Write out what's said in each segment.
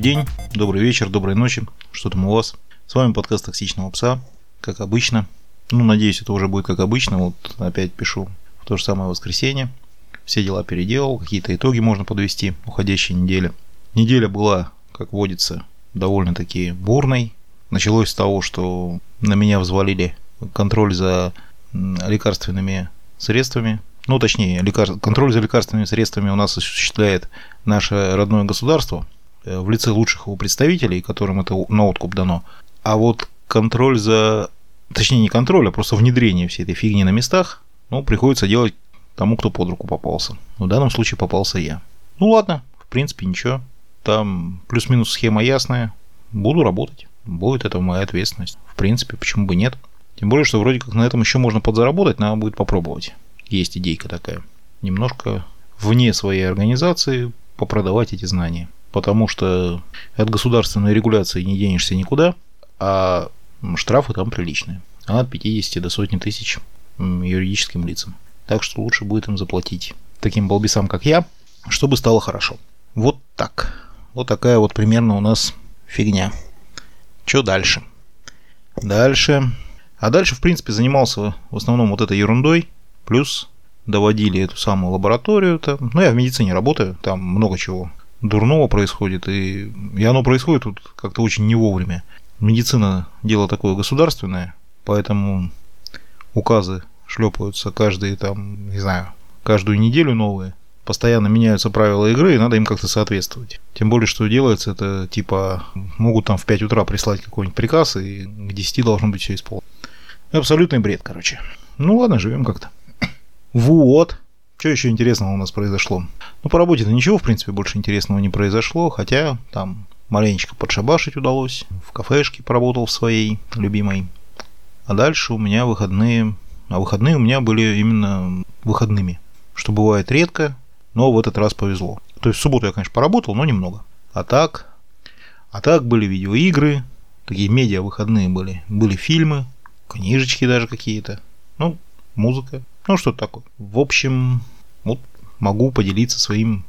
Добрый день, добрый вечер, доброй ночи. Что там у вас? С вами подкаст «Токсичного пса», как обычно. Ну, надеюсь, это уже будет как обычно. Вот опять пишу в то же самое воскресенье. Все дела переделал, какие-то итоги можно подвести уходящей недели. Неделя была, как водится, довольно-таки бурной. Началось с того, что на меня взвалили контроль за лекарственными средствами. Ну, точнее, лекар... контроль за лекарственными средствами у нас осуществляет наше родное государство в лице лучших его представителей, которым это на откуп дано. А вот контроль за... Точнее, не контроль, а просто внедрение всей этой фигни на местах, ну, приходится делать тому, кто под руку попался. В данном случае попался я. Ну, ладно, в принципе, ничего. Там плюс-минус схема ясная. Буду работать. Будет это моя ответственность. В принципе, почему бы нет. Тем более, что вроде как на этом еще можно подзаработать, надо будет попробовать. Есть идейка такая. Немножко вне своей организации попродавать эти знания. Потому что от государственной регуляции не денешься никуда, а штрафы там приличные. От 50 до сотни тысяч юридическим лицам. Так что лучше будет им заплатить таким балбесам, как я, чтобы стало хорошо. Вот так. Вот такая вот примерно у нас фигня. Что дальше? Дальше а дальше, в принципе, занимался в основном вот этой ерундой, плюс доводили эту самую лабораторию. Там. Ну, я в медицине работаю, там много чего дурного происходит, и, и оно происходит тут как-то очень не вовремя. Медицина – дело такое государственное, поэтому указы шлепаются каждые там, не знаю, каждую неделю новые. Постоянно меняются правила игры, и надо им как-то соответствовать. Тем более, что делается это, типа, могут там в 5 утра прислать какой-нибудь приказ, и к 10 должно быть все исполнено. Абсолютный бред, короче. Ну ладно, живем как-то. Вот. Что еще интересного у нас произошло? Ну, по работе-то ничего, в принципе, больше интересного не произошло, хотя там маленечко подшабашить удалось. В кафешке поработал в своей любимой. А дальше у меня выходные... А выходные у меня были именно выходными. Что бывает редко, но в этот раз повезло. То есть в субботу я, конечно, поработал, но немного. А так... А так были видеоигры, такие медиа выходные были. Были фильмы, книжечки даже какие-то, ну, музыка, ну, что-то такое. В общем, вот могу поделиться своим,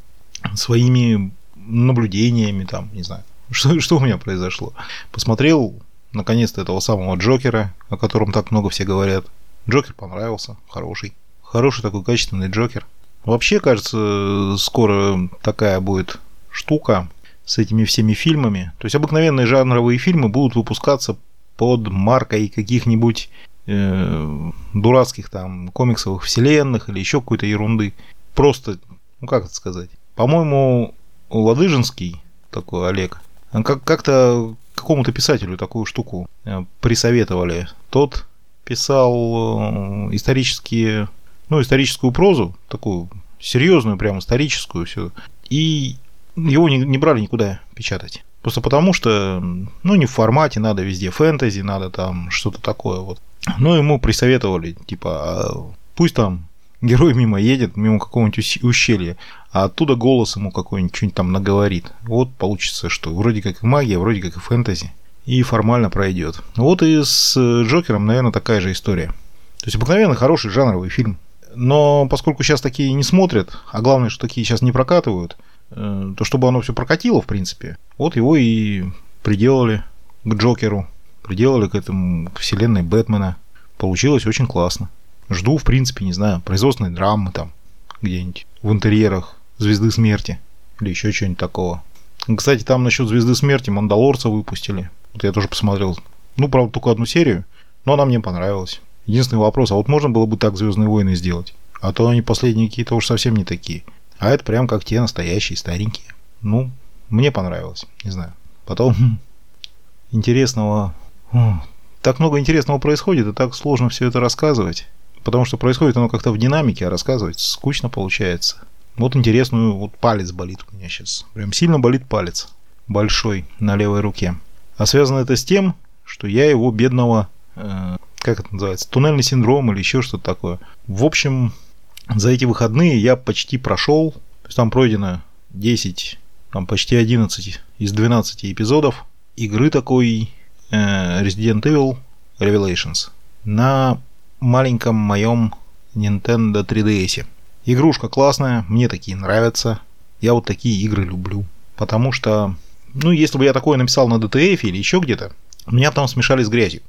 своими наблюдениями, там, не знаю, что, что у меня произошло. Посмотрел, наконец-то, этого самого Джокера, о котором так много все говорят. Джокер понравился, хороший. Хороший такой качественный Джокер. Вообще, кажется, скоро такая будет штука с этими всеми фильмами. То есть обыкновенные жанровые фильмы будут выпускаться под маркой каких-нибудь э, дурацких там комиксовых вселенных или еще какой-то ерунды. Просто, ну как это сказать? По-моему, Ладыжинский, такой Олег, как- как-то какому-то писателю такую штуку э, присоветовали. Тот писал э, исторические, ну, историческую прозу, такую серьезную, прям историческую все. И его не, не брали никуда печатать. Просто потому что, ну, не в формате, надо везде фэнтези, надо там что-то такое вот. Но ему присоветовали, типа, а пусть там герой мимо едет, мимо какого-нибудь ущелья, а оттуда голос ему какой-нибудь что-нибудь там наговорит. Вот получится, что вроде как и магия, вроде как и фэнтези. И формально пройдет. Вот и с Джокером, наверное, такая же история. То есть обыкновенно хороший жанровый фильм. Но поскольку сейчас такие не смотрят, а главное, что такие сейчас не прокатывают – Э, то чтобы оно все прокатило, в принципе, вот его и приделали к Джокеру, приделали к этому, к вселенной Бэтмена. Получилось очень классно. Жду, в принципе, не знаю, производственной драмы там где-нибудь в интерьерах Звезды Смерти или еще что-нибудь такого. Кстати, там насчет Звезды Смерти Мандалорца выпустили. Вот я тоже посмотрел. Ну, правда, только одну серию, но она мне понравилась. Единственный вопрос, а вот можно было бы так Звездные войны сделать? А то они последние какие-то уж совсем не такие. А это прям как те настоящие, старенькие. Ну, мне понравилось, не знаю. Потом интересного... Так много интересного происходит, и так сложно все это рассказывать. Потому что происходит оно как-то в динамике, а рассказывать скучно получается. Вот интересную, вот палец болит у меня сейчас. Прям сильно болит палец. Большой, на левой руке. А связано это с тем, что я его бедного... Э, как это называется? Туннельный синдром или еще что-то такое. В общем, за эти выходные я почти прошел, то есть там пройдено 10, там почти 11 из 12 эпизодов игры такой Resident Evil Revelations на маленьком моем Nintendo 3DS. Игрушка классная, мне такие нравятся. Я вот такие игры люблю. Потому что ну, если бы я такое написал на DTF или еще где-то, меня там смешали с грязью.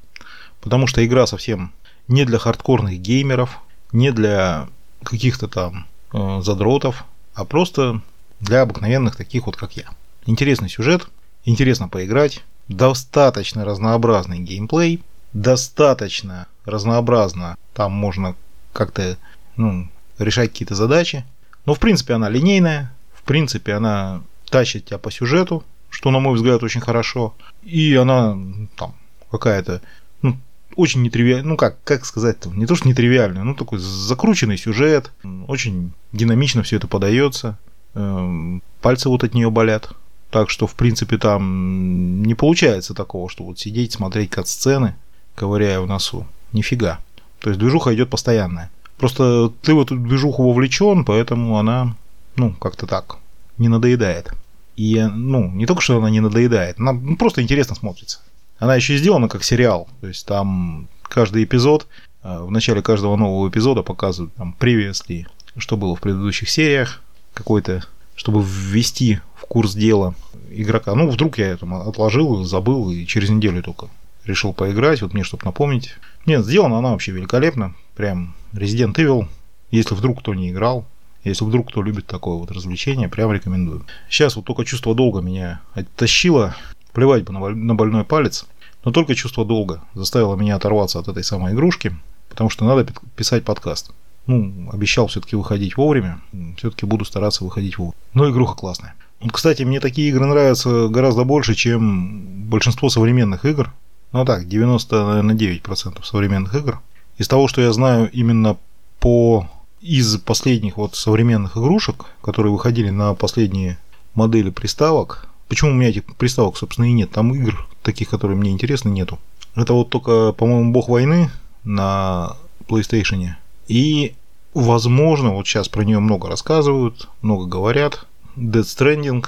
Потому что игра совсем не для хардкорных геймеров, не для каких-то там э, задротов, а просто для обыкновенных таких вот, как я. Интересный сюжет, интересно поиграть, достаточно разнообразный геймплей, достаточно разнообразно, там можно как-то ну, решать какие-то задачи. Но в принципе она линейная, в принципе она тащит тебя по сюжету, что на мой взгляд очень хорошо. И она там какая-то ну, очень нетривиальная, ну как, как сказать-то, не то что нетривиальная, ну такой закрученный сюжет, очень динамично все это подается, эм, пальцы вот от нее болят. Так что, в принципе, там не получается такого, что вот сидеть, смотреть кат-сцены, ковыряя в носу. Нифига. То есть движуха идет постоянная. Просто ты в эту движуху вовлечен, поэтому она, ну, как-то так, не надоедает. И, ну, не только что она не надоедает, она ну, просто интересно смотрится. Она еще сделана как сериал. То есть там каждый эпизод, э, в начале каждого нового эпизода показывают там previously, что было в предыдущих сериях, какой-то, чтобы ввести курс дела игрока. Ну, вдруг я это отложил, забыл, и через неделю только решил поиграть, вот мне, чтобы напомнить. Нет, сделана она вообще великолепно. Прям Resident Evil, если вдруг кто не играл, если вдруг кто любит такое вот развлечение, прям рекомендую. Сейчас вот только чувство долга меня оттащило. Плевать бы на больной палец. Но только чувство долга заставило меня оторваться от этой самой игрушки, потому что надо писать подкаст. Ну, обещал все-таки выходить вовремя. Все-таки буду стараться выходить вовремя. Но игруха классная. Кстати, мне такие игры нравятся гораздо больше, чем большинство современных игр. Ну так, 99% современных игр. Из того, что я знаю именно по из последних вот современных игрушек, которые выходили на последние модели приставок, почему у меня этих приставок, собственно, и нет, там игр таких, которые мне интересны, нету. Это вот только, по-моему, Бог войны на PlayStation. И, возможно, вот сейчас про нее много рассказывают, много говорят. Dead Stranding,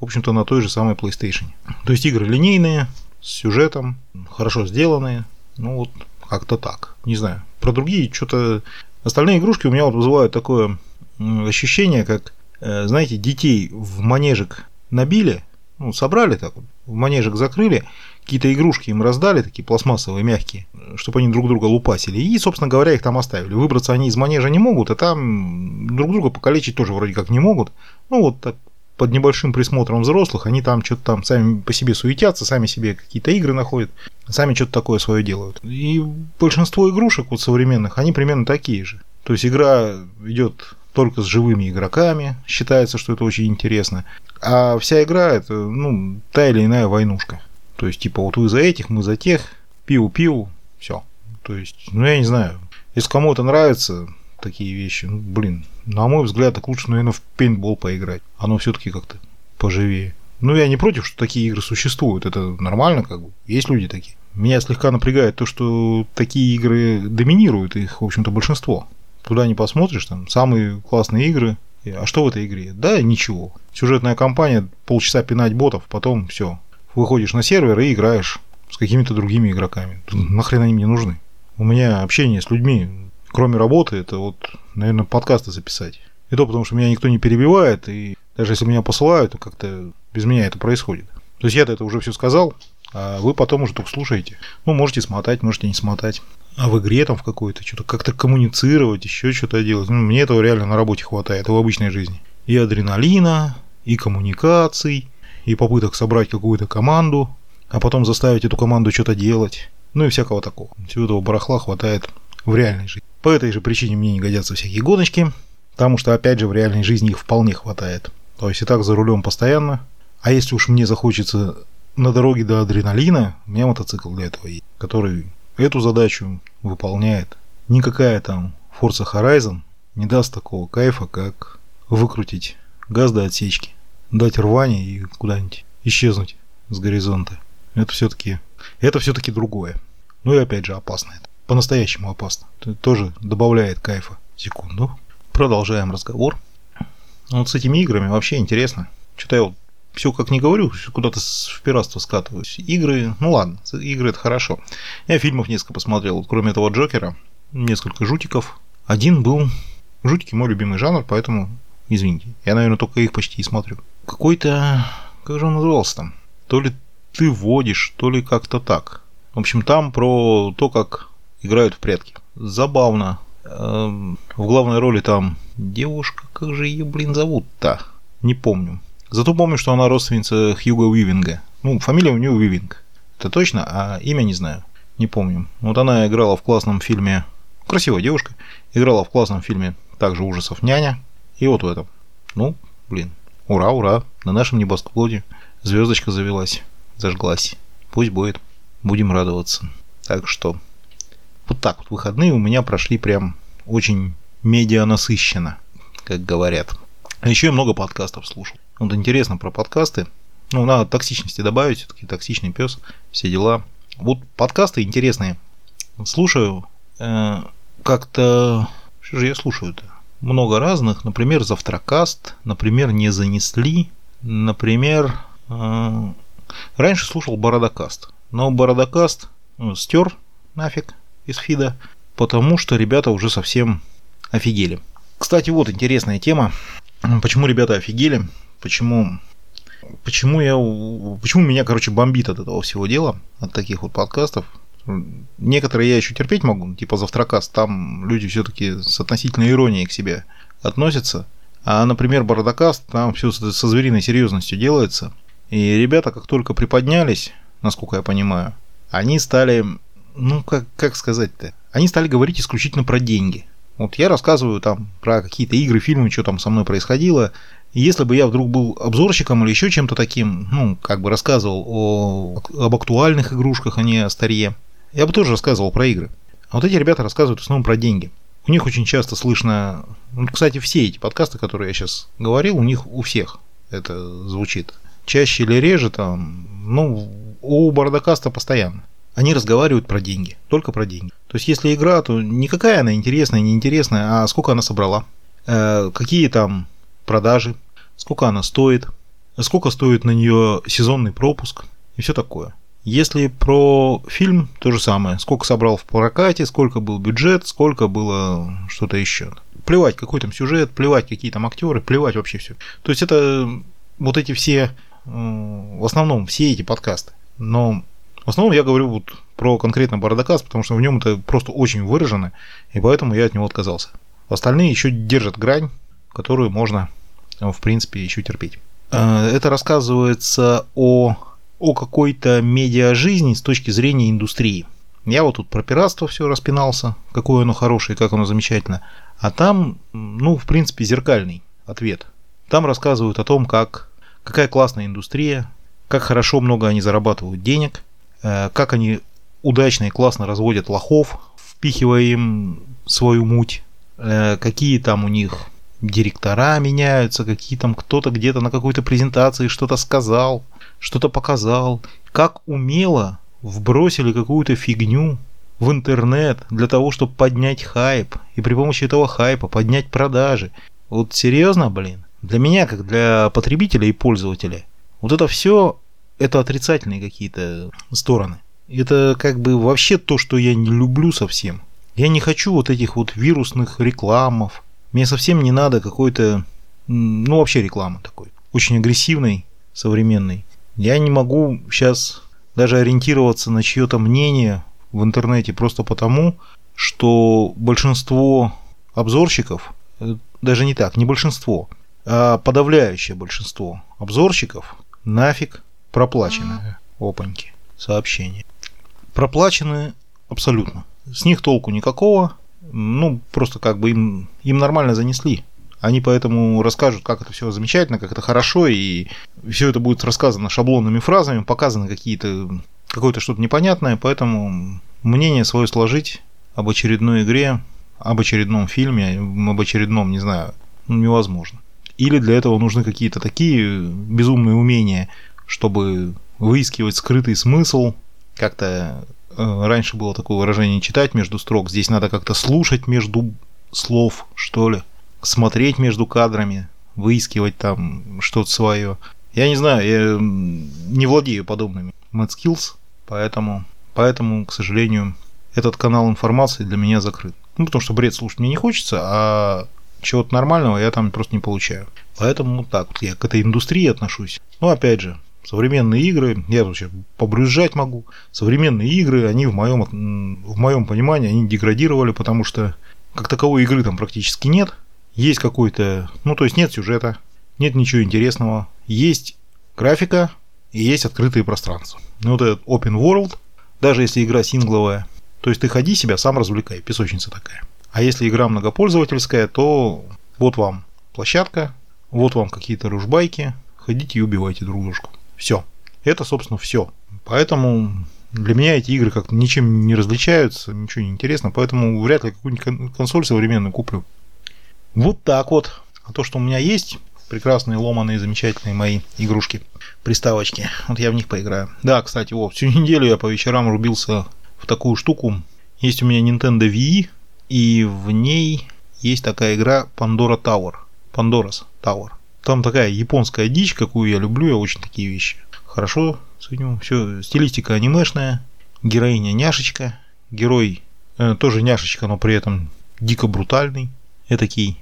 в общем-то, на той же самой PlayStation. То есть игры линейные, с сюжетом, хорошо сделанные. Ну вот, как-то так. Не знаю. Про другие что-то... Остальные игрушки у меня вот вызывают такое ощущение, как, э, знаете, детей в манежик набили, ну, собрали так вот, в манежик закрыли, какие-то игрушки им раздали, такие пластмассовые, мягкие, чтобы они друг друга лупасили. И, собственно говоря, их там оставили. Выбраться они из манежа не могут, а там друг друга покалечить тоже вроде как не могут. Ну, вот так под небольшим присмотром взрослых, они там что-то там сами по себе суетятся, сами себе какие-то игры находят, сами что-то такое свое делают. И большинство игрушек вот современных, они примерно такие же. То есть игра идет только с живыми игроками, считается, что это очень интересно. А вся игра это, ну, та или иная войнушка. То есть, типа, вот вы за этих, мы за тех, пиу-пиу, все. То есть, ну, я не знаю. Если кому это нравится, такие вещи, ну, блин, на мой взгляд, так лучше, наверное, в пейнтбол поиграть. Оно все-таки как-то поживее. Ну, я не против, что такие игры существуют. Это нормально, как бы. Есть люди такие. Меня слегка напрягает то, что такие игры доминируют, их, в общем-то, большинство. Туда не посмотришь, там самые классные игры. А что в этой игре? Да, ничего. Сюжетная кампания, полчаса пинать ботов, потом все. Выходишь на сервер и играешь с какими-то другими игроками. Нахрен они мне нужны? У меня общение с людьми кроме работы, это вот, наверное, подкасты записать. И то потому, что меня никто не перебивает, и даже если меня посылают, то как-то без меня это происходит. То есть я-то это уже все сказал, а вы потом уже только слушаете. Ну, можете смотать, можете не смотать. А в игре там в какой-то что-то как-то коммуницировать, еще что-то делать. Ну, мне этого реально на работе хватает, и в обычной жизни. И адреналина, и коммуникаций, и попыток собрать какую-то команду, а потом заставить эту команду что-то делать. Ну и всякого такого. Всего этого барахла хватает в реальной жизни. По этой же причине мне не годятся всякие гоночки, потому что, опять же, в реальной жизни их вполне хватает. То есть и так за рулем постоянно. А если уж мне захочется на дороге до адреналина, у меня мотоцикл для этого есть, который эту задачу выполняет. Никакая там Forza Horizon не даст такого кайфа, как выкрутить газ до отсечки, дать рвание и куда-нибудь исчезнуть с горизонта. Это все-таки это все-таки другое. Ну и опять же опасно это по-настоящему опасно. Это тоже добавляет кайфа. Секунду. Продолжаем разговор. Вот с этими играми вообще интересно. Что-то я вот все как не говорю, куда-то в пиратство скатываюсь. Игры, ну ладно, игры это хорошо. Я фильмов несколько посмотрел, вот, кроме этого Джокера, несколько жутиков. Один был... Жутики мой любимый жанр, поэтому извините. Я, наверное, только их почти и смотрю. Какой-то Как же он назывался там? То ли ты водишь, то ли как-то так. В общем, там про то, как играют в прятки. Забавно. Эм, в главной роли там девушка, как же ее, блин, зовут-то? Не помню. Зато помню, что она родственница Хьюга Уивинга. Ну, фамилия у нее Уивинг. Это точно, а имя не знаю. Не помню. Вот она играла в классном фильме... Красивая девушка. Играла в классном фильме также ужасов «Няня». И вот в этом. Ну, блин. Ура, ура. На нашем небосклоне звездочка завелась. Зажглась. Пусть будет. Будем радоваться. Так что вот так вот выходные у меня прошли прям очень медиа насыщенно, как говорят. А еще я много подкастов слушал. Вот интересно про подкасты. Ну, надо токсичности добавить, все-таки токсичный пес, все дела. Вот подкасты интересные. Слушаю. Э, как-то... Что же я слушаю-то? Много разных. Например, Завтракаст. Например, Не занесли. Например... Э, раньше слушал Бородокаст. Но Бородокаст ну, стер нафиг из фида, потому что ребята уже совсем офигели. Кстати, вот интересная тема. Почему ребята офигели? Почему почему я почему меня, короче, бомбит от этого всего дела, от таких вот подкастов. Некоторые я еще терпеть могу, типа завтракаст, там люди все-таки с относительной иронией к себе относятся. А, например, Бородокаст, там все со звериной серьезностью делается. И ребята, как только приподнялись, насколько я понимаю, они стали ну, как, как сказать-то? Они стали говорить исключительно про деньги. Вот я рассказываю там про какие-то игры, фильмы, что там со мной происходило. И если бы я вдруг был обзорщиком или еще чем-то таким, ну, как бы рассказывал о, об актуальных игрушках, а не о старье, я бы тоже рассказывал про игры. А вот эти ребята рассказывают в основном про деньги. У них очень часто слышно... Ну, кстати, все эти подкасты, которые я сейчас говорил, у них у всех это звучит. Чаще или реже там, ну, у Бардакаста постоянно они разговаривают про деньги, только про деньги. То есть, если игра, то никакая она интересная, неинтересная, а сколько она собрала, э, какие там продажи, сколько она стоит, сколько стоит на нее сезонный пропуск и все такое. Если про фильм, то же самое. Сколько собрал в прокате, сколько был бюджет, сколько было что-то еще. Плевать, какой там сюжет, плевать, какие там актеры, плевать вообще все. То есть это вот эти все, в основном все эти подкасты. Но в основном я говорю вот про конкретно Бардакас, потому что в нем это просто очень выражено, и поэтому я от него отказался. Остальные еще держат грань, которую можно, в принципе, еще терпеть. Э, это рассказывается о, о какой-то медиа-жизни с точки зрения индустрии. Я вот тут про пиратство все распинался, какое оно хорошее, как оно замечательно. А там, ну, в принципе, зеркальный ответ. Там рассказывают о том, как, какая классная индустрия, как хорошо много они зарабатывают денег, Э, как они удачно и классно разводят лохов, впихивая им свою муть, э, какие там у них директора меняются, какие там кто-то где-то на какой-то презентации что-то сказал, что-то показал, как умело вбросили какую-то фигню в интернет для того, чтобы поднять хайп, и при помощи этого хайпа поднять продажи. Вот серьезно, блин, для меня, как для потребителя и пользователя, вот это все это отрицательные какие-то стороны. Это как бы вообще то, что я не люблю совсем. Я не хочу вот этих вот вирусных рекламов. Мне совсем не надо какой-то, ну вообще рекламы такой, очень агрессивной, современной. Я не могу сейчас даже ориентироваться на чье-то мнение в интернете просто потому, что большинство обзорщиков, э, даже не так, не большинство, подавляющее большинство обзорщиков нафиг Проплаченные. Опаньки. Сообщения. Проплачены абсолютно. С них толку никакого. Ну, просто как бы им, им нормально занесли. Они поэтому расскажут, как это все замечательно, как это хорошо, и все это будет рассказано шаблонными фразами, показано какие-то какое-то что-то непонятное, поэтому мнение свое сложить об очередной игре, об очередном фильме, об очередном, не знаю, невозможно. Или для этого нужны какие-то такие безумные умения, чтобы выискивать скрытый смысл. Как-то э, раньше было такое выражение читать между строк. Здесь надо как-то слушать между слов, что ли. Смотреть между кадрами, выискивать там что-то свое. Я не знаю, я не владею подобными mad skills, поэтому, поэтому, к сожалению, этот канал информации для меня закрыт. Ну, потому что бред слушать мне не хочется, а чего-то нормального я там просто не получаю. Поэтому так вот я к этой индустрии отношусь. Ну, опять же, современные игры, я сейчас побрюзжать могу, современные игры, они в моем, в моем понимании, они деградировали, потому что как таковой игры там практически нет. Есть какой-то, ну, то есть нет сюжета, нет ничего интересного. Есть графика и есть открытые пространства. Ну, вот этот open world, даже если игра сингловая, то есть ты ходи себя, сам развлекай, песочница такая. А если игра многопользовательская, то вот вам площадка, вот вам какие-то ружбайки, ходите и убивайте друг дружку. Все. Это, собственно, все. Поэтому для меня эти игры как-то ничем не различаются, ничего не интересно, поэтому вряд ли какую-нибудь консоль современную куплю. Вот так вот. А то, что у меня есть, прекрасные, ломаные, замечательные мои игрушки, приставочки, вот я в них поиграю. Да, кстати, вот, всю неделю я по вечерам рубился в такую штуку. Есть у меня Nintendo Wii, и в ней есть такая игра Pandora Tower. Pandora's Tower. Там такая японская дичь, какую я люблю, я очень такие вещи. Хорошо, судим, все, стилистика анимешная, героиня няшечка, герой э, тоже няшечка, но при этом дико брутальный. Этакий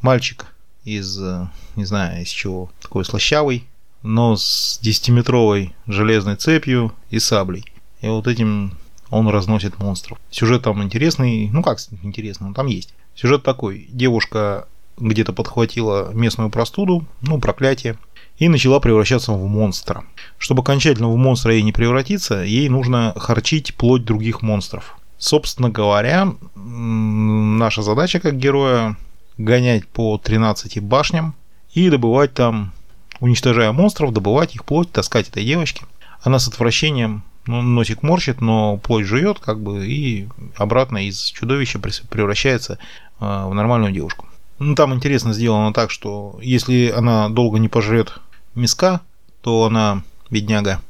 мальчик из, э, не знаю, из чего, такой слащавый, но с 10-метровой железной цепью и саблей. И вот этим он разносит монстров. Сюжет там интересный, ну как интересный, он там есть. Сюжет такой, девушка где-то подхватила местную простуду, ну проклятие, и начала превращаться в монстра. Чтобы окончательно в монстра ей не превратиться, ей нужно харчить плоть других монстров. Собственно говоря, наша задача как героя гонять по 13 башням и добывать там, уничтожая монстров, добывать их плоть, таскать этой девочке. Она с отвращением носик морщит, но плоть жует, как бы, и обратно из чудовища превращается э, в нормальную девушку. Ну, там интересно сделано так, что если она долго не пожрет миска, то она, бедняга,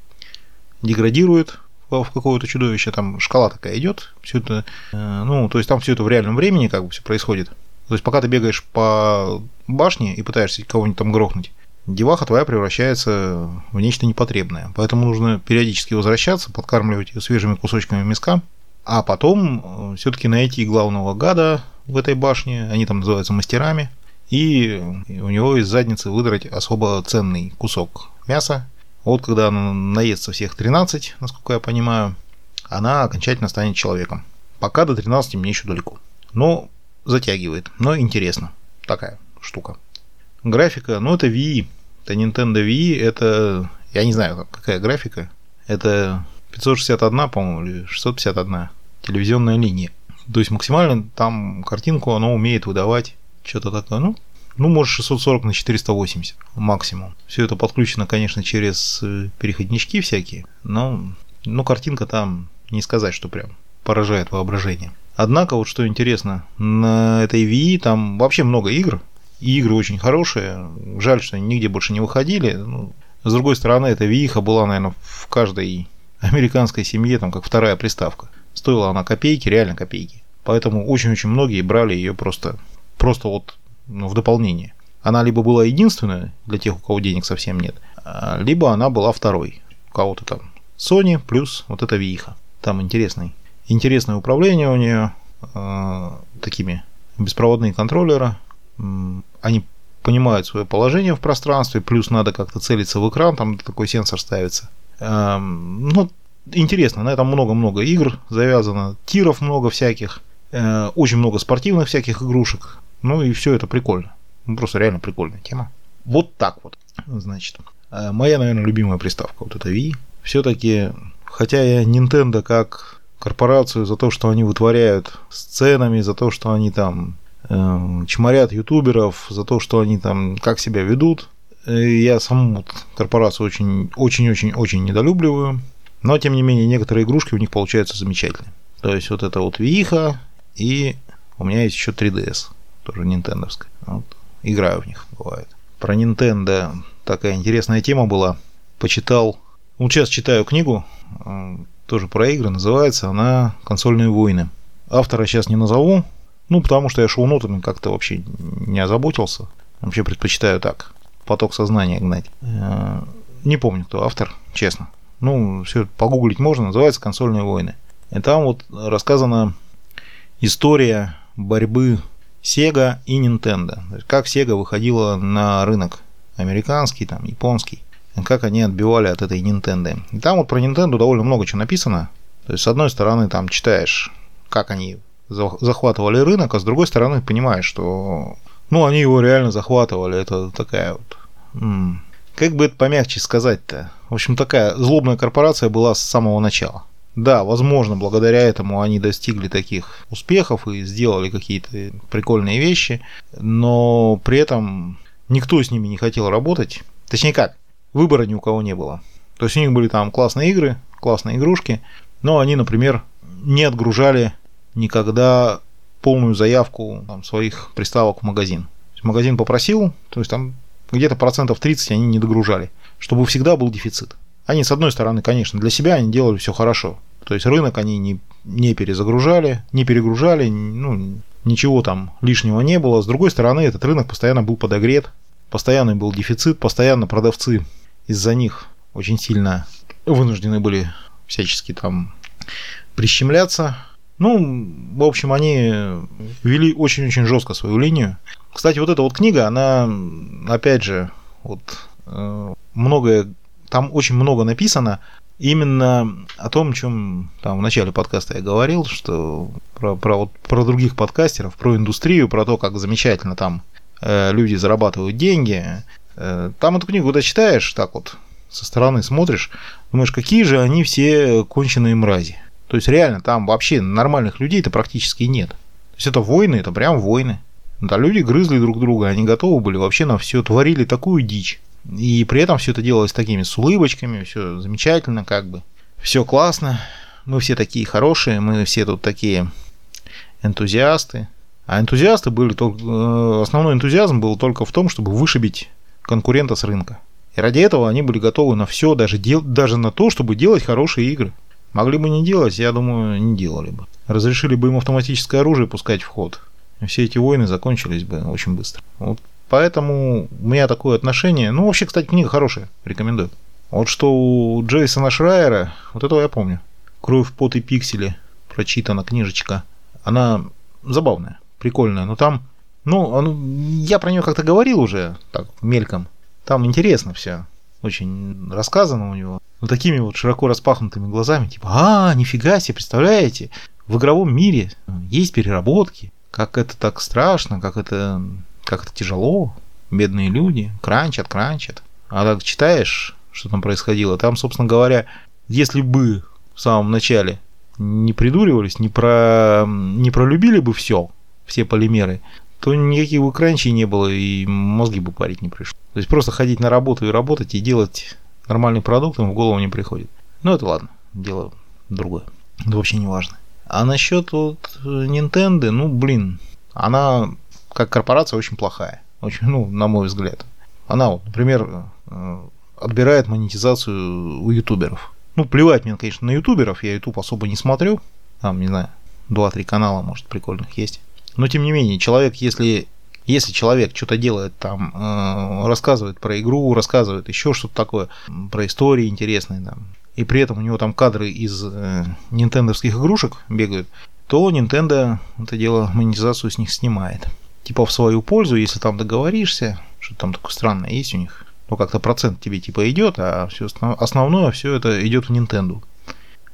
деградирует в какое-то чудовище, там шкала такая идет, все это, э, ну, то есть там все это в реальном времени как бы все происходит. То есть пока ты бегаешь по башне и пытаешься кого-нибудь там грохнуть, деваха твоя превращается в нечто непотребное. Поэтому нужно периодически возвращаться, подкармливать ее свежими кусочками мяска, а потом э, все-таки найти главного гада в этой башне, они там называются мастерами, и у него из задницы выдрать особо ценный кусок мяса. Вот когда она наестся всех 13, насколько я понимаю, она окончательно станет человеком. Пока до 13 мне еще далеко. Но затягивает, но интересно. Такая штука. Графика, ну это Wii, это Nintendo Wii, это, я не знаю, какая графика. Это 561, по-моему, или 651 телевизионная линия. То есть максимально там картинку оно умеет выдавать что-то такое, ну, ну, может 640 на 480 максимум. Все это подключено, конечно, через э, переходнички всякие, но, но картинка там не сказать, что прям поражает воображение. Однако, вот что интересно, на этой Wii там вообще много игр, игры очень хорошие. Жаль, что они нигде больше не выходили. Ну, с другой стороны, эта Вииха была, наверное, в каждой американской семье, там, как вторая приставка. Стоила она копейки, реально копейки. Поэтому очень-очень многие брали ее просто, просто вот ну, в дополнение. Она либо была единственная для тех, у кого денег совсем нет, а, либо она была второй. У кого-то там Sony плюс вот эта Вииха. Там интересный, интересное управление у нее, э, такими беспроводные контроллеры, они понимают свое положение в пространстве, плюс надо как-то целиться в экран, там такой сенсор ставится. Эм, ну, интересно, на этом много-много игр завязано, тиров много всяких, э, очень много спортивных всяких игрушек, ну и все это прикольно. Ну, просто реально прикольная тема. Вот так вот, значит. Э, моя, наверное, любимая приставка, вот эта Wii. Все-таки, хотя я Nintendo как корпорацию за то, что они вытворяют с ценами, за то, что они там чморят ютуберов за то, что они там как себя ведут. Я саму корпорацию очень, очень, очень, очень недолюбливаю. Но, тем не менее, некоторые игрушки у них получаются замечательные. То есть, вот это вот Виха, и у меня есть еще 3DS, тоже нинтендовская. Вот, играю в них, бывает. Про Nintendo такая интересная тема была. Почитал, ну, сейчас читаю книгу, э, тоже про игры, называется она «Консольные войны». Автора сейчас не назову, ну, потому что я шоу-нотами как-то вообще не озаботился. Вообще предпочитаю так, поток сознания гнать. Э, не помню, кто автор, честно. Ну, все погуглить можно, называется «Консольные войны». И там вот рассказана история борьбы Sega и Nintendo. Как Sega выходила на рынок американский, там, японский, как они отбивали от этой Nintendo. И там вот про Nintendo довольно много чего написано. То есть, с одной стороны, там читаешь, как они захватывали рынок, а с другой стороны, понимаешь, что ну, они его реально захватывали. Это такая вот... М- как бы это помягче сказать-то? В общем, такая злобная корпорация была с самого начала. Да, возможно, благодаря этому они достигли таких успехов и сделали какие-то прикольные вещи, но при этом никто с ними не хотел работать. Точнее как, выбора ни у кого не было. То есть у них были там классные игры, классные игрушки, но они, например, не отгружали никогда полную заявку там, своих приставок в магазин. магазин попросил, то есть там где-то процентов 30 они не догружали, чтобы всегда был дефицит. Они, с одной стороны, конечно, для себя они делали все хорошо. То есть рынок они не, не перезагружали, не перегружали, ну, ничего там лишнего не было. С другой стороны, этот рынок постоянно был подогрет, постоянно был дефицит, постоянно продавцы из-за них очень сильно вынуждены были всячески там прищемляться. Ну, в общем, они вели очень-очень жестко свою линию. Кстати, вот эта вот книга, она, опять же, вот э, многое, там очень много написано именно о том, чем там в начале подкаста я говорил, что про, про, вот, про других подкастеров, про индустрию, про то, как замечательно там э, люди зарабатывают деньги. Э, там эту книгу, когда читаешь, так вот со стороны смотришь, думаешь, какие же они все конченые мрази. То есть реально там вообще нормальных людей-то практически нет. То есть это войны, это прям войны. Да, люди грызли друг друга, они готовы были вообще на все, творили такую дичь. И при этом все это делалось такими с улыбочками, все замечательно, как бы. Все классно, мы все такие хорошие, мы все тут такие энтузиасты. А энтузиасты были только... Э, основной энтузиазм был только в том, чтобы вышибить конкурента с рынка. И ради этого они были готовы на все, даже, дел... даже на то, чтобы делать хорошие игры. Могли бы не делать, я думаю, не делали бы. Разрешили бы им автоматическое оружие пускать в ход. Все эти войны закончились бы очень быстро. Вот поэтому у меня такое отношение. Ну, вообще, кстати, книга хорошая, рекомендую. Вот что у Джейсона Шрайера, вот этого я помню. «Кровь, пот и пиксели», прочитана книжечка. Она забавная, прикольная, но там, ну, я про нее как-то говорил уже, так, мельком. Там интересно все очень рассказано у него, но такими вот широко распахнутыми глазами, типа, а, нифига себе, представляете, в игровом мире есть переработки, как это так страшно, как это, как это тяжело, бедные люди, кранчат, кранчат. А так читаешь, что там происходило, там, собственно говоря, если бы в самом начале не придуривались, не, про, не пролюбили бы все, все полимеры, то никаких бы кранчей не было и мозги бы парить не пришло. То есть просто ходить на работу и работать и делать нормальный продукт им в голову не приходит. Ну это ладно, дело другое. Это вообще не важно. А насчет вот Nintendo, ну блин, она как корпорация очень плохая. Очень, ну, на мой взгляд. Она вот, например, э, отбирает монетизацию у ютуберов. Ну, плевать мне, конечно, на ютуберов, я ютуб особо не смотрю. Там, не знаю, 2-3 канала, может, прикольных есть. Но тем не менее, человек, если, если человек что-то делает там, э, рассказывает про игру, рассказывает еще что-то такое, про истории интересные там, и при этом у него там кадры из э, нинтендовских игрушек бегают, то Nintendo это дело монетизацию с них снимает. Типа в свою пользу, если там договоришься, что там такое странное есть у них, то как-то процент тебе типа идет, а все основное все это идет в Nintendo.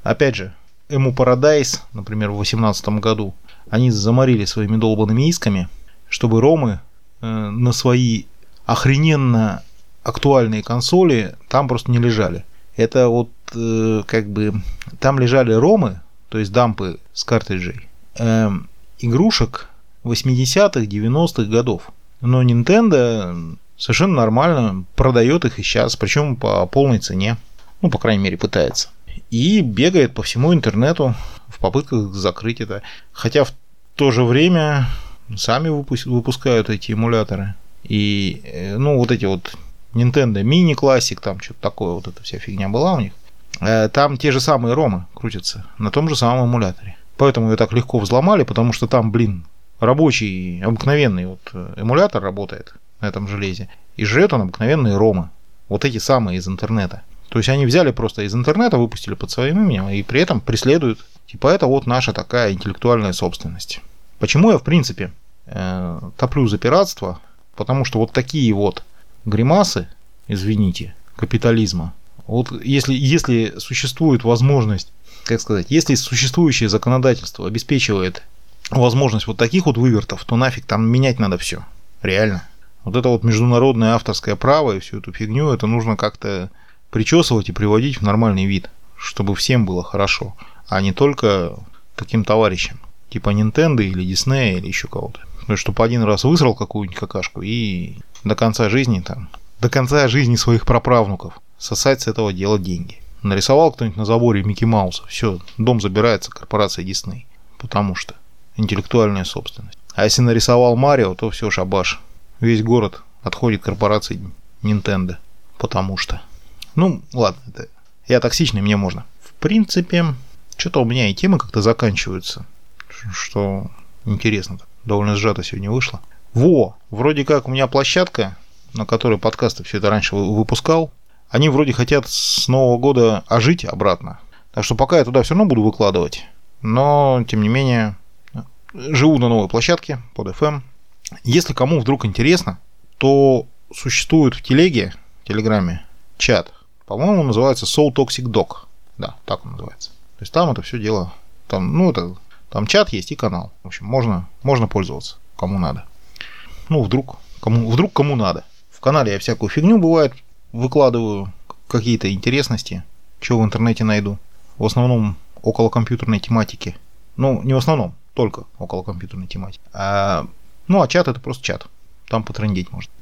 Опять же, Ему Paradise, например, в 2018 году они заморили своими долбанными исками, чтобы ромы э, на свои охрененно актуальные консоли там просто не лежали. Это вот э, как бы там лежали ромы, то есть дампы с картриджей, э, игрушек 80-х, 90-х годов. Но Nintendo совершенно нормально продает их и сейчас, причем по полной цене. Ну, по крайней мере, пытается. И бегает по всему интернету в попытках закрыть это. Хотя в то же время сами выпускают эти эмуляторы. И, э, ну, вот эти вот Nintendo Mini Classic, там что-то такое, вот эта вся фигня была у них. Э, там те же самые ромы крутятся на том же самом эмуляторе. Поэтому ее так легко взломали, потому что там, блин, рабочий, обыкновенный вот э, эмулятор работает на этом железе. И жрет он обыкновенные ромы. Вот эти самые из интернета. То есть они взяли просто из интернета, выпустили под своим именем и при этом преследуют Типа это вот наша такая интеллектуальная собственность. Почему я, в принципе, э, топлю за пиратство, потому что вот такие вот гримасы, извините, капитализма, вот если, если существует возможность, как сказать, если существующее законодательство обеспечивает возможность вот таких вот вывертов, то нафиг там менять надо все. Реально. Вот это вот международное авторское право и всю эту фигню, это нужно как-то причесывать и приводить в нормальный вид, чтобы всем было хорошо, а не только таким товарищам, типа Nintendo или Disney или еще кого-то. Ну, чтобы один раз высрал какую-нибудь какашку и до конца жизни там, до конца жизни своих праправнуков сосать с этого дела деньги. Нарисовал кто-нибудь на заборе Микки Мауса, все, дом забирается корпорация Дисней, потому что интеллектуальная собственность. А если нарисовал Марио, то все, шабаш. Весь город отходит корпорации Nintendo, потому что... Ну, ладно, это... я токсичный, мне можно. В принципе, что-то у меня и темы как-то заканчиваются, что интересно, довольно сжато сегодня вышло. Во, вроде как у меня площадка, на которой подкасты все это раньше выпускал, они вроде хотят с Нового года ожить обратно. Так что пока я туда все равно буду выкладывать. Но, тем не менее, живу на новой площадке под FM. Если кому вдруг интересно, то существует в телеге, в телеграме, чат. По-моему, называется Soul Toxic Dog. Да, так он называется. То есть там это все дело, там, ну, это, там чат есть и канал. В общем, можно, можно пользоваться, кому надо. Ну, вдруг, кому, вдруг кому надо. В канале я всякую фигню бывает выкладываю, какие-то интересности, что в интернете найду. В основном около компьютерной тематики. Ну, не в основном, только около компьютерной тематики. А, ну, а чат это просто чат. Там потрендеть можно.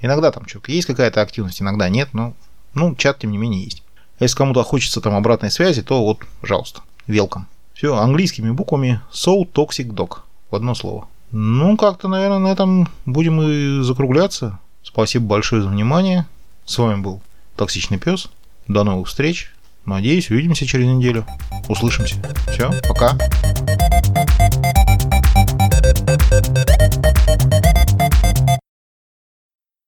Иногда там что-то есть какая-то активность, иногда нет, но ну, чат тем не менее есть. Если кому-то хочется там обратной связи, то вот, пожалуйста, welcome. Все, английскими буквами So Toxic Dog. В одно слово. Ну, как-то, наверное, на этом будем и закругляться. Спасибо большое за внимание. С вами был Токсичный Пес. До новых встреч. Надеюсь, увидимся через неделю. Услышимся. Все, пока.